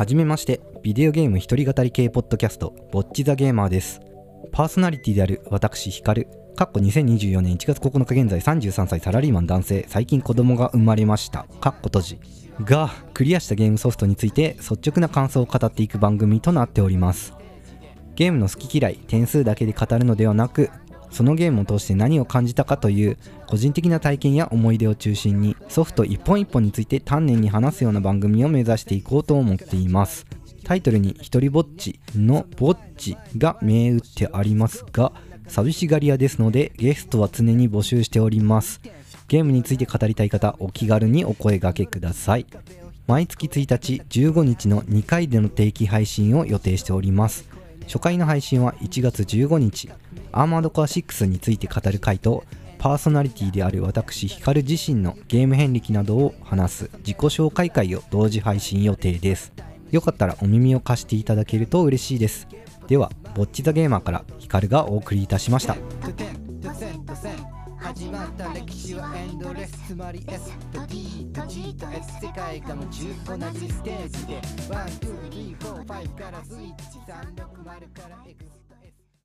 はじめまして、ビデオゲーム一人語り系ポッドキャスト、ぼっちザゲーマーです。パーソナリティである私、ヒカル、かっこ2024年1月9日現在33歳サラリーマン男性、最近子供が生まれました。かっこ閉じ。が、クリアしたゲームソフトについて率直な感想を語っていく番組となっております。ゲームの好き嫌い、点数だけで語るのではなく、そのゲームを通して何を感じたかという個人的な体験や思い出を中心にソフト一本一本について丹念に話すような番組を目指していこうと思っています。タイトルに「一人ぼっち」の「ぼっち」が銘打ってありますが寂しがり屋ですのでゲストは常に募集しております。ゲームについて語りたい方お気軽にお声掛けください。毎月1日15日の2回での定期配信を予定しております。初回の配信は1月15日アーマードコア6について語る回とパーソナリティである私ヒカル自身のゲーム遍歴などを話す自己紹介会を同時配信予定です。よかったらお耳を貸していただけると嬉しいです。ではぼっちザゲーマーからヒカルがお送りいたしました。線と線始まった歴史はエンドレス。つまり S と D と G と S 世界が夢中同じステージで1、2、3、4、5からスイッチ360から X